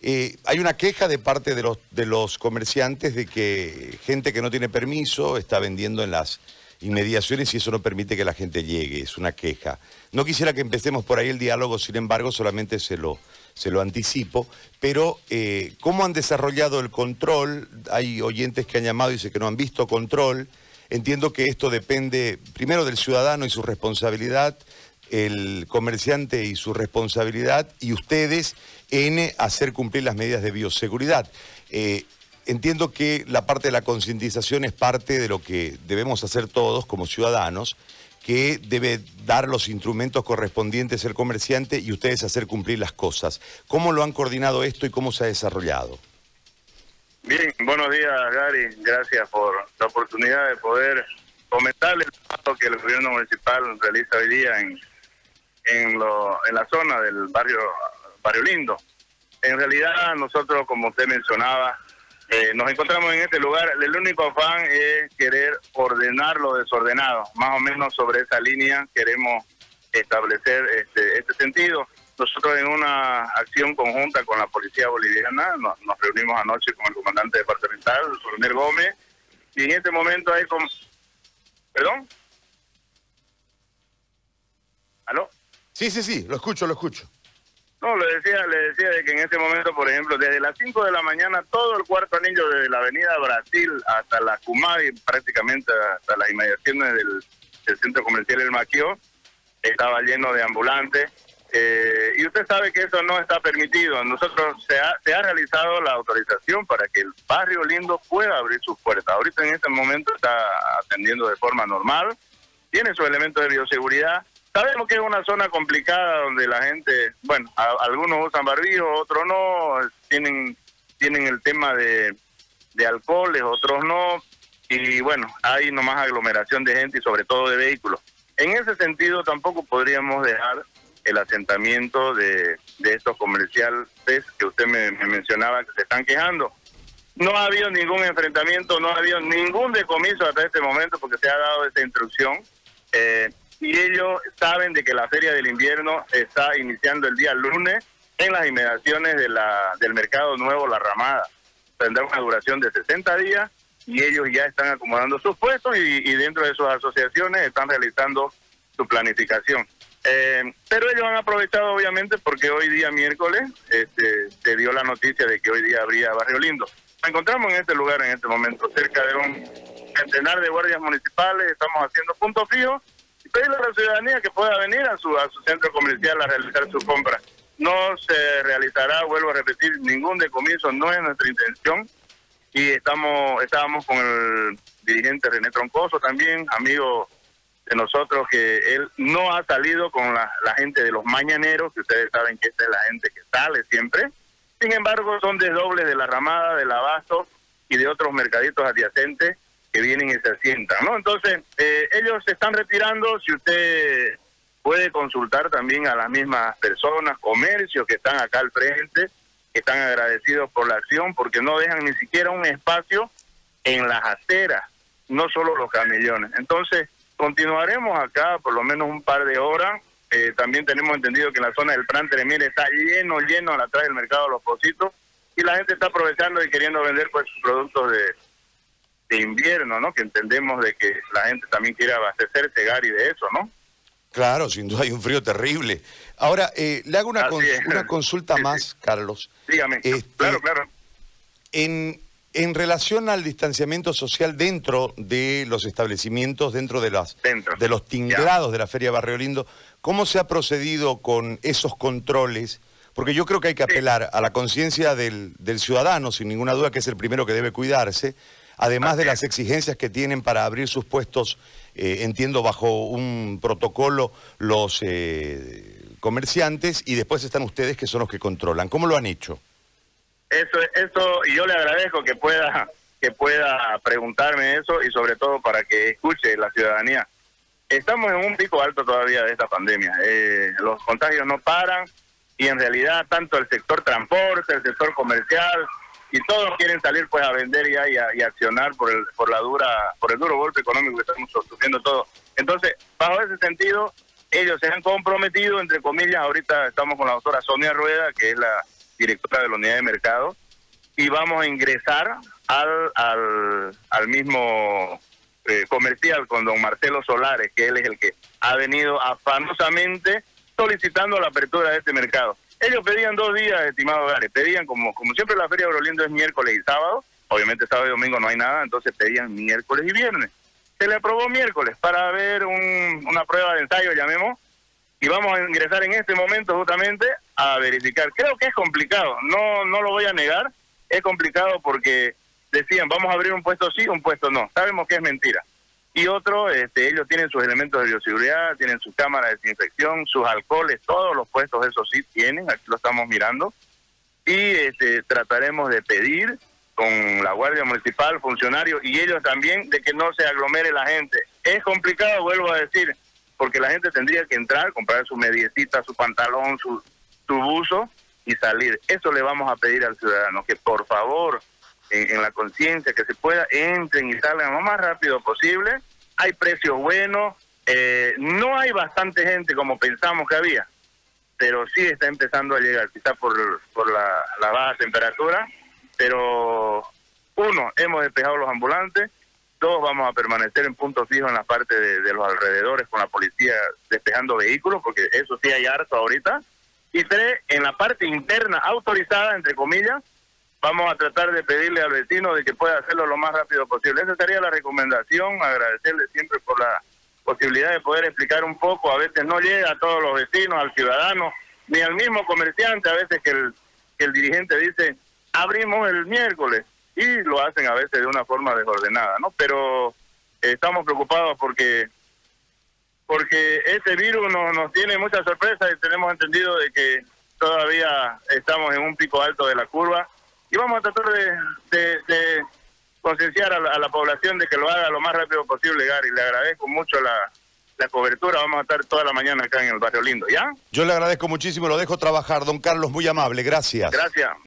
Eh, hay una queja de parte de los, comerciantes de que gente que no tiene permiso está vendiendo en las inmediaciones y eso no permite que la gente llegue, es una queja. No quisiera que empecemos por ahí el diálogo, sin embargo, solamente se lo, se lo anticipo, pero eh, ¿cómo han desarrollado el control? Hay oyentes que han llamado y dicen que no han visto control. Entiendo que esto depende primero del ciudadano y su responsabilidad, el comerciante y su responsabilidad, y ustedes en hacer cumplir las medidas de bioseguridad. Eh, entiendo que la parte de la concientización es parte de lo que debemos hacer todos como ciudadanos, que debe dar los instrumentos correspondientes el comerciante y ustedes hacer cumplir las cosas. ¿Cómo lo han coordinado esto y cómo se ha desarrollado? Bien, buenos días Gary, gracias por la oportunidad de poder comentarle el trabajo que el gobierno municipal realiza hoy día en, en, lo, en la zona del barrio Barrio Lindo. En realidad nosotros, como usted mencionaba, eh, nos encontramos en este lugar, el único afán es querer ordenar lo desordenado, más o menos sobre esa línea queremos establecer este, este sentido. Nosotros en una acción conjunta con la Policía Boliviana nos, reunimos anoche con el comandante departamental, el coronel Gómez, y en este momento hay como... ¿Perdón? ¿Aló? Sí, sí, sí, lo escucho, lo escucho. No, le decía, le decía de que en este momento, por ejemplo, desde las 5 de la mañana, todo el cuarto anillo desde la avenida Brasil hasta la Cumari, prácticamente hasta las inmediaciones del, centro comercial El Maquio, estaba lleno de ambulantes. Eh, y usted sabe que eso no está permitido. Nosotros se ha, se ha realizado la autorización para que el barrio lindo pueda abrir sus puertas. Ahorita en este momento está atendiendo de forma normal, tiene su elemento de bioseguridad Sabemos que es una zona complicada donde la gente, bueno, algunos usan barbijo, otros no, tienen tienen el tema de, de alcoholes, otros no, y bueno, hay nomás aglomeración de gente y sobre todo de vehículos. En ese sentido tampoco podríamos dejar el asentamiento de, de estos comerciales que usted me, mencionaba que se están quejando. No ha habido ningún enfrentamiento, no ha habido ningún decomiso hasta este momento porque se ha dado esa instrucción. Eh, y ellos saben de que la feria del invierno está iniciando el día lunes en las inmediaciones de la, del mercado nuevo La Ramada. Tendrá una duración de 60 días y ellos ya están acomodando sus puestos y, dentro de sus asociaciones están realizando su planificación. Eh, pero ellos han aprovechado obviamente porque hoy día miércoles este, se dio la noticia de que hoy día habría Barrio Lindo. Nos encontramos en este lugar en este momento, cerca de un centenar de guardias municipales, estamos haciendo puntos fijos pedirle a la ciudadanía que pueda venir a su, a su centro comercial a realizar su compra. No se realizará, vuelvo a repetir, ningún decomiso, no es nuestra intención. Y estamos estábamos con el dirigente René Troncoso también, amigo de nosotros, que él no ha salido con la, la gente de los mañaneros, que ustedes saben que esta es la gente que sale siempre. Sin embargo, son desdobles de la ramada, del abasto y de otros mercaditos adyacentes que vienen y se asientan, ¿no? Entonces, eh, ellos se están retirando, si usted puede consultar también a las mismas personas, comercios que están acá al frente, que están agradecidos por la acción, porque no dejan ni siquiera un espacio en las aceras, no solo los camellones. Entonces, continuaremos acá por lo menos un par de horas. Eh, también tenemos entendido que la zona del Plan Tremir está lleno, lleno atrás del mercado de los Positos, y la gente está aprovechando y queriendo vender pues sus productos de de invierno, ¿no? Que entendemos de que la gente también quiere abastecerse, Gary, de eso, ¿no? Claro, sin duda hay un frío terrible. Ahora, eh, le hago una, una consulta más, Carlos. Dígame. Este, claro, claro. En, en relación al distanciamiento social dentro de los establecimientos, dentro de, las, de los tinglados de la Feria Barrio Lindo, ¿cómo se ha procedido con esos controles? Porque yo creo que hay que apelar a la conciencia del, del ciudadano, sin ninguna duda, que es el primero que debe cuidarse, además de las exigencias que tienen para abrir sus puestos, eh, entiendo, bajo un protocolo los eh, comerciantes y después están ustedes que son los que controlan. ¿Cómo lo han hecho? Eso, eso, y yo le agradezco que pueda, que pueda preguntarme eso y sobre todo para que escuche la ciudadanía. Estamos en un pico alto todavía de esta pandemia. Eh, los contagios no paran y en realidad tanto el sector transporte, el sector comercial, y todos quieren salir pues a vender ya y a, accionar por el por la dura por el duro golpe económico que estamos sufriendo todos. Entonces bajo ese sentido ellos se han comprometido entre comillas ahorita estamos con la doctora Sonia Rueda que es la directora de la unidad de mercado, y vamos a ingresar al, al, al mismo eh, comercial con don Marcelo Solares, que él es el que ha venido afanosamente solicitando la apertura de este mercado. Ellos pedían dos días, estimado Gary, pedían como, como siempre la Feria Brolindo es miércoles y sábado, obviamente sábado y domingo no hay nada, entonces pedían miércoles y viernes. Se le aprobó miércoles para ver un, una prueba de ensayo, llamemos, y vamos a ingresar en este momento justamente a verificar. Creo que es complicado, no, no lo voy a negar, es complicado porque decían, vamos a abrir un puesto sí, un puesto no. Sabemos que es mentira. Y otro, este, ellos tienen sus elementos de bioseguridad, tienen su cámara de desinfección, sus alcoholes, todos los puestos eso sí tienen, aquí lo estamos mirando. Y este, trataremos de pedir con la Guardia Municipal, funcionarios y ellos también de que no se aglomere la gente. Es complicado, vuelvo a decir, porque la gente tendría que entrar, comprar su mediecita, su pantalón, su, su buzo y salir. Eso le vamos a pedir al ciudadano, que por favor, en, la conciencia, que se pueda, entren y salgan lo más rápido posible. Hay precios buenos, eh, no hay bastante gente como pensamos que había, pero sí está empezando a llegar, quizás por, por la, baja temperatura, pero uno, hemos despejado los ambulantes, dos, vamos a permanecer en punto fijo en la parte de, de, los alrededores con la policía despejando vehículos, porque eso sí hay harto ahorita, y tres, en la parte interna autorizada, entre comillas, vamos a tratar de pedirle al vecino de que pueda hacerlo lo más rápido posible. Esa sería la recomendación, agradecerle siempre por la posibilidad de poder explicar un poco. A veces no llega a todos los vecinos, al ciudadano, ni al mismo comerciante, a veces que el, que el dirigente dice, abrimos el miércoles, y lo hacen a veces de una forma desordenada, ¿no? Pero estamos preocupados porque porque este virus nos, nos tiene muchas sorpresas y tenemos entendido de que todavía estamos en un pico alto de la curva y vamos a tratar de, de, concienciar a, a la, población de que lo haga lo más rápido posible, Gary. Le agradezco mucho la, la cobertura. Vamos a estar toda la mañana acá en el Barrio Lindo, ¿ya? Yo le agradezco muchísimo, lo dejo trabajar, don Carlos, muy amable. Gracias. Gracias.